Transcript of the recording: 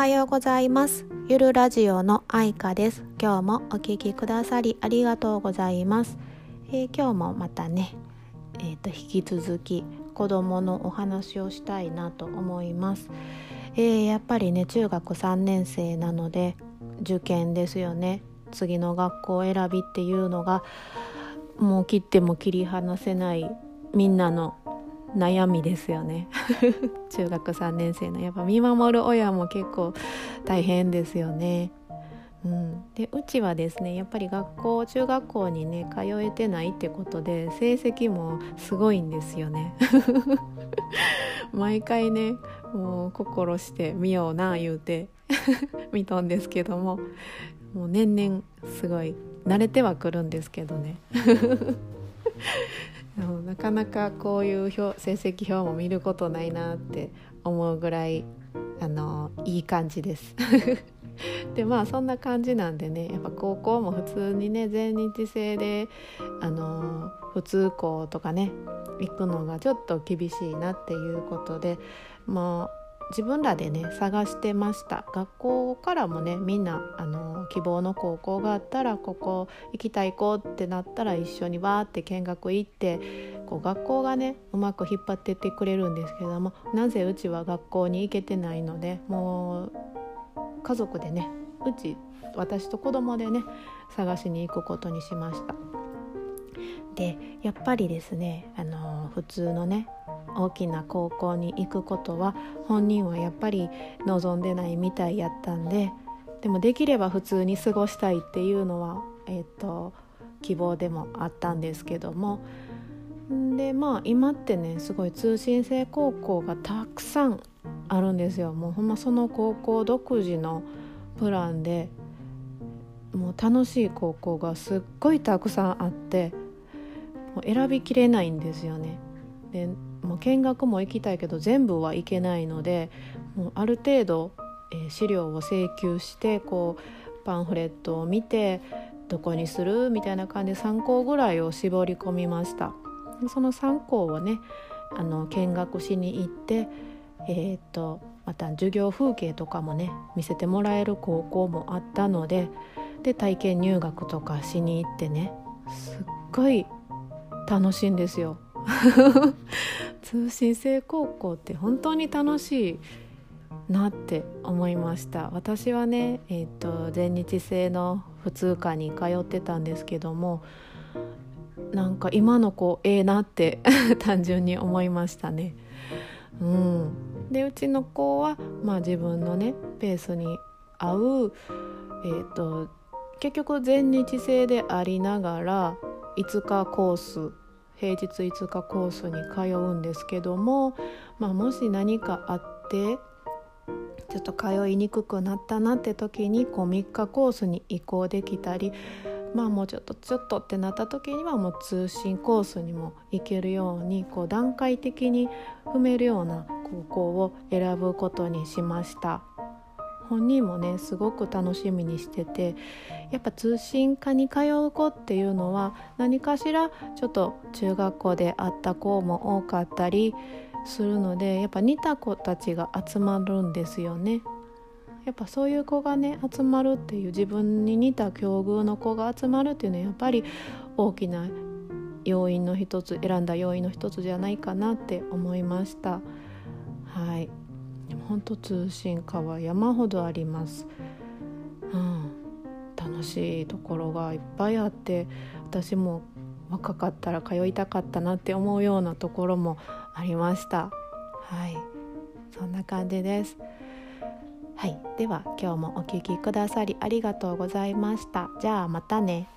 はようございます。ゆるラジオの愛花です。今日もお聞きくださりありがとうございます、えー、今日もまたねえーと、引き続き子供のお話をしたいなと思います、えー、やっぱりね中学3年生なので受験ですよね。次の学校選びっていうのがもう切っても切り離せないみんなの悩みですよね。中学3年生のやっぱ見守る親も結構大変ですよね。うん、でうちはですねやっぱり学校中学校にね通えてないってことで成績もすごいんですよね。毎回ねもう心して見ような言うて 見とんですけどももう年々すごい慣れてはくるんですけどね。なかなかこういう表成績表も見ることないなって思うぐらいあのいい感じです。でまあそんな感じなんでねやっぱ高校も普通にね全日制であの普通校とかね行くのがちょっと厳しいなっていうことでもう自分らでね探してました学校からもねみんなあの希望の高校があったらここ行きたい子ってなったら一緒にわーって見学行ってこう学校がねうまく引っ張ってってくれるんですけどもなぜうちは学校に行けてないのでもう家族でねうち私と子供でね探しに行くことにしました。でやっぱりですねあの普通のね大きな高校に行くことは本人はやっぱり望んでないみたいやったんででもできれば普通に過ごしたいっていうのは、えーと、希望でもあったんですけどもでまあ今ってねすごい通信制高校がたくさんあるんですよもうほんまその高校独自のプランでもう楽しい高校がすっごいたくさんあってもう選びきれないんですよね。でもう見学も行きたいけど全部は行けないのでもうある程度、えー、資料を請求してこうパンフレットを見てどこにするみたいな感じで3校ぐらいを絞り込みました。その3校をねあの見学しに行ってえー、っとまた授業風景とかもね見せてもらえる高校もあったのでで体験入学とかしに行ってねすっごい楽しいんですよ。通信制高校って本当に楽しいなって思いました私はね、えーと、全日制の普通科に通ってたんですけどもなんか今の子ええなって 単純に思いましたね。うん、でうちの子は、まあ、自分のねペースに合う、えーと結局全日制でありながら5日コース平日5日コースに通うんですけども、まあ、もし何かあってちょっと通いにくくなったなって時にこう3日コースに移行できたりまあもうちょっとちょっとってなった時にはもう通信コースにも行けるようにこう段階的に踏めるような高校を選ぶことにしました。本人もねすごく楽しみにしててやっぱ通信科に通う子っていうのは何かしらちょっと中学校で会った子も多かったりするのでやっぱ似た子たちが集まるんですよね。やっぱそういう子がね集まるっていう自分に似た境遇の子が集まるっていうのはやっぱり大きな要因の一つ選んだ要因の一つじゃないかなって思いました。はい本当通信科は山ほどあります。うん、楽しいところがいっぱいあって私も若かったら通いたかったなって思うようなところもありました。はい。そんな感じです。はい。では今日もお聴きくださりありがとうございました。じゃあまたね。